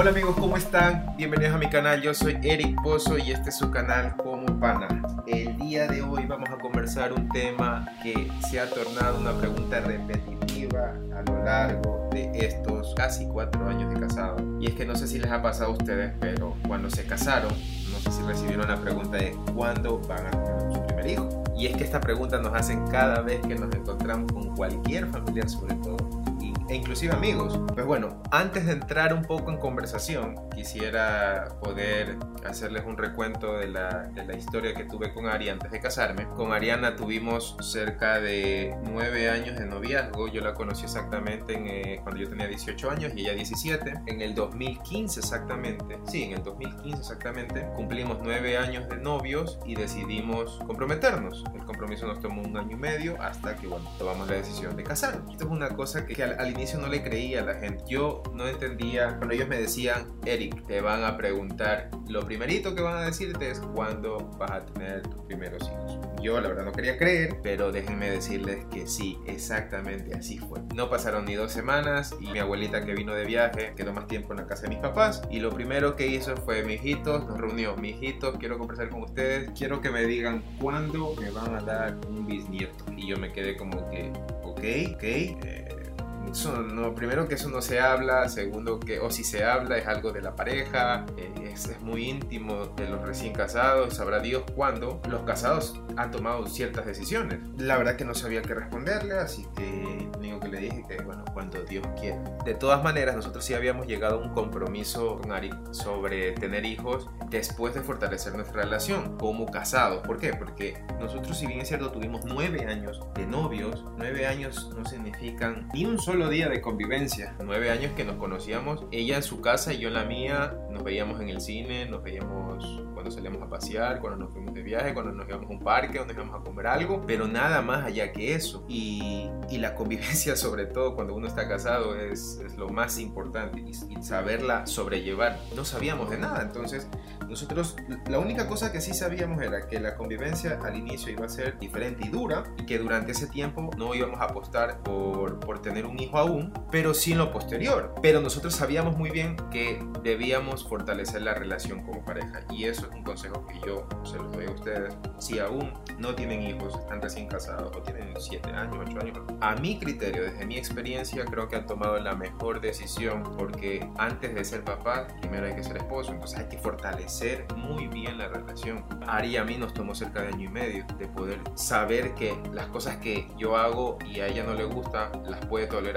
Hola amigos, ¿cómo están? Bienvenidos a mi canal, yo soy Eric Pozo y este es su canal Como Pana. El día de hoy vamos a conversar un tema que se ha tornado una pregunta repetitiva a lo largo de estos casi cuatro años de casado. Y es que no sé si les ha pasado a ustedes, pero cuando se casaron, no sé si recibieron la pregunta de cuándo van a tener su primer hijo. Y es que esta pregunta nos hacen cada vez que nos encontramos con cualquier familiar sobre todo e inclusive amigos. Pues bueno, antes de entrar un poco en conversación, quisiera poder hacerles un recuento de la, de la historia que tuve con Ari antes de casarme. Con Ariana tuvimos cerca de nueve años de noviazgo. Yo la conocí exactamente en, eh, cuando yo tenía 18 años y ella 17. En el 2015 exactamente, sí, en el 2015 exactamente, cumplimos nueve años de novios y decidimos comprometernos. El compromiso nos tomó un año y medio hasta que, bueno, tomamos la decisión de casarnos. Esto es una cosa que, que al, al inicio no le creía a la gente. Yo no entendía cuando ellos me decían, Eric, te van a preguntar, lo primerito que van a decirte es cuándo vas a tener tus primeros hijos. Yo la verdad no quería creer, pero déjenme decirles que sí, exactamente así fue. No pasaron ni dos semanas y mi abuelita que vino de viaje quedó más tiempo en la casa de mis papás y lo primero que hizo fue, mi hijitos, nos reunió, mi hijitos, quiero conversar con ustedes, quiero que me digan cuándo me van a dar un bisnieto. Y yo me quedé como que, ok, ok. Eh, no, primero que eso no se habla, segundo que, o si se habla es algo de la pareja, eh, es, es, muy íntimo de los recién casados, sabrá Dios cuándo los casados han tomado ciertas decisiones. La verdad que no sabía qué responderle, así que único que le dije que, bueno, cuando Dios quiera. De todas maneras, nosotros sí habíamos llegado a un compromiso con Ari sobre tener hijos después de fortalecer nuestra relación como casados. ¿Por qué? Porque nosotros, si bien es cierto, tuvimos nueve años de novios, nueve años no significan ni un solo día de convivencia. Nueve años que nos conocíamos, ella en su casa y yo en la mía. Nos veíamos en el cine, nos veíamos cuando salíamos a pasear, cuando nos fuimos de viaje, cuando nos íbamos a un parque, cuando íbamos a comer algo, pero nada más allá que eso. Y, y la convivencia, sobre todo cuando uno está casado, es, es lo más importante y, y saberla sobrellevar. No sabíamos de nada, entonces nosotros la única cosa que sí sabíamos era que la convivencia al inicio iba a ser diferente y dura y que durante ese tiempo no íbamos a apostar por, por tener un hijo aún, pero sí en lo posterior. Pero nosotros sabíamos muy bien que debíamos fortalecer la relación como pareja y eso es un consejo que yo se los doy a ustedes. Si aún no tienen hijos, están recién casados o tienen 7 años, 8 años, a mi criterio, desde mi experiencia, creo que han tomado la mejor decisión porque antes de ser papá, primero hay que ser esposo, entonces hay que fortalecer muy bien la relación. Ari a mí nos tomó cerca de año y medio de poder saber que las cosas que yo hago y a ella no le gusta, las puede tolerar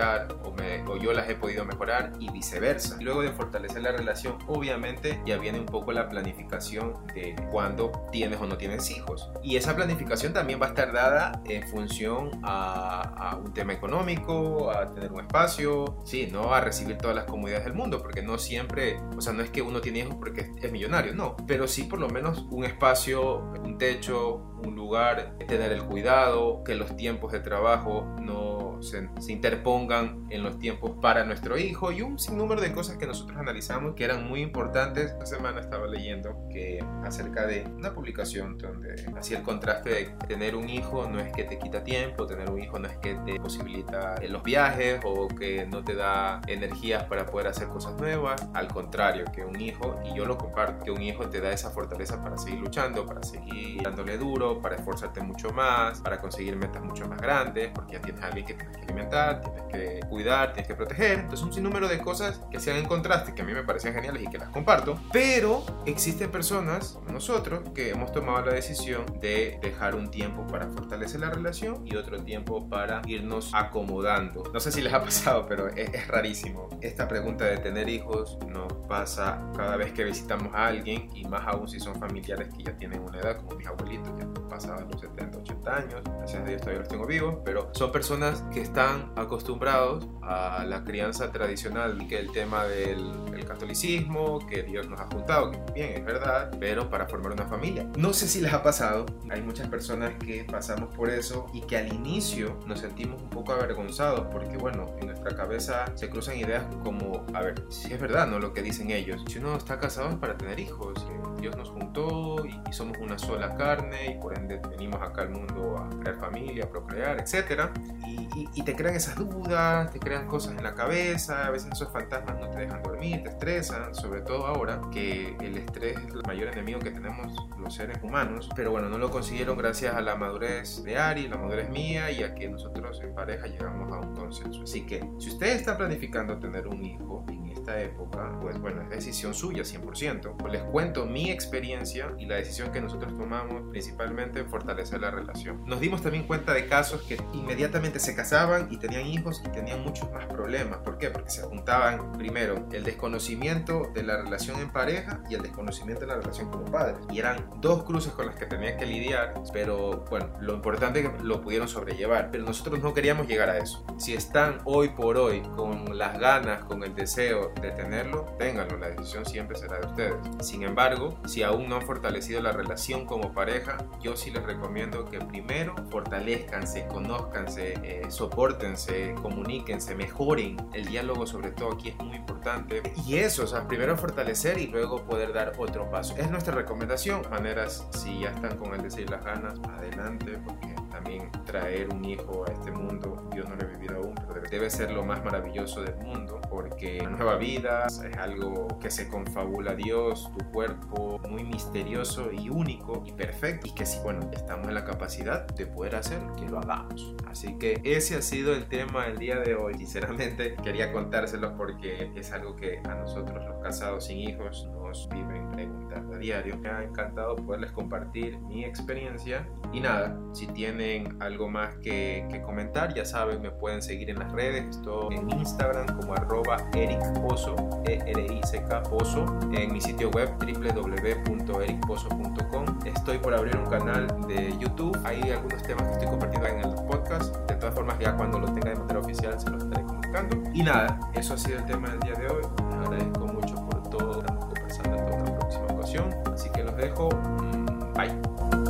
o, me, o yo las he podido mejorar y viceversa. Luego de fortalecer la relación, obviamente ya viene un poco la planificación de cuándo tienes o no tienes hijos. Y esa planificación también va a estar dada en función a, a un tema económico, a tener un espacio, sí, no a recibir todas las comodidades del mundo, porque no siempre, o sea, no es que uno tiene hijos porque es millonario, no, pero sí por lo menos un espacio, un techo, un lugar, tener el cuidado, que los tiempos de trabajo no se, se, interpongan en los tiempos para nuestro hijo y un sinnúmero de cosas que nosotros analizamos que eran muy importantes. Esta semana estaba leyendo que acerca de una publicación donde hacía el contraste de tener un hijo no es que te quita tiempo, tener un hijo no es que te posibilita los viajes o que no te da energías para poder hacer cosas nuevas. Al contrario, que un hijo, y yo lo comparto, que un hijo te da esa fortaleza para seguir luchando, para seguir dándole duro, para esforzarte mucho más, para conseguir metas mucho más grandes, porque ya tienes a alguien que que alimentar, tienes que cuidar, tienes que proteger. Entonces un sinnúmero de cosas que sean en contraste, que a mí me parecen geniales y que las comparto. Pero existen personas, como nosotros, que hemos tomado la decisión de dejar un tiempo para fortalecer la relación y otro tiempo para irnos acomodando. No sé si les ha pasado, pero es, es rarísimo. Esta pregunta de tener hijos nos pasa cada vez que visitamos a alguien y más aún si son familiares que ya tienen una edad, como mis abuelitos, ya pasaban los 70, 80 años, gracias a Dios todavía los tengo vivos, pero son personas que están acostumbrados a la crianza tradicional, que el tema del el catolicismo, que Dios nos ha juntado, que bien, es verdad, pero para formar una familia. No sé si les ha pasado, hay muchas personas que pasamos por eso y que al inicio nos sentimos un poco avergonzados porque, bueno, en nuestra cabeza se cruzan ideas como, a ver, si es verdad, ¿no? Lo que dicen ellos, si uno está casado es para tener hijos, Dios nos juntó y, y somos una sola carne y por ende venimos acá al mundo a crear familia, a procrear, etc. Y, y, y te crean esas dudas, te crean cosas en la cabeza, a veces esos fantasmas no te dejan dormir, te estresan, sobre todo ahora que el estrés es el mayor enemigo que tenemos los seres humanos, pero bueno, no lo consiguieron gracias a la madurez de Ari, la madurez mía y a que nosotros en pareja llegamos a un consenso. Así que si usted está planificando tener un hijo esta época, pues bueno, es decisión suya 100%. Pues les cuento mi experiencia y la decisión que nosotros tomamos principalmente en fortalecer la relación. Nos dimos también cuenta de casos que inmediatamente se casaban y tenían hijos y tenían muchos más problemas. ¿Por qué? Porque se juntaban primero el desconocimiento de la relación en pareja y el desconocimiento de la relación como padres. Y eran dos cruces con las que tenían que lidiar, pero bueno, lo importante es que lo pudieron sobrellevar. Pero nosotros no queríamos llegar a eso. Si están hoy por hoy con las ganas, con el deseo de tenerlo, ténganlo. La decisión siempre será de ustedes. Sin embargo, si aún no han fortalecido la relación como pareja, yo sí les recomiendo que primero fortalezcanse, conózcanse, eh, soportense, comuníquense, mejoren. El diálogo sobre todo aquí es muy importante. Y eso, o sea, primero fortalecer y luego poder dar otro paso. Es nuestra recomendación. Maneras, si ya están con el deseo y las ganas, adelante, porque también traer un hijo a este mundo, yo no lo he vivido aún, pero debe ser lo más maravilloso del mundo, porque una nueva vida es algo que se confabula Dios, tu cuerpo, muy misterioso y único y perfecto, y que si, bueno, estamos en la capacidad de poder hacer, que lo hagamos. Así que ese ha sido el tema del día de hoy. Sinceramente, quería contárselos porque es algo que a nosotros los casados sin hijos nos viven preguntando a diario. Me ha encantado poderles compartir mi experiencia y nada, si tienen algo más que, que comentar, ya saben, me pueden seguir en las redes. Estoy en Instagram como arroba Eric Pozo, e r i c k Pozo, en mi sitio web www.ericpozo.com. Estoy por abrir un canal de YouTube. Hay algunos temas que estoy compartiendo en el podcast. De todas formas, ya cuando lo tenga de manera oficial se los estaré comunicando. Y nada, eso ha sido el tema del día de hoy. Les agradezco mucho por todo. Estamos conversando en una próxima ocasión. Así que los dejo. Mm, bye.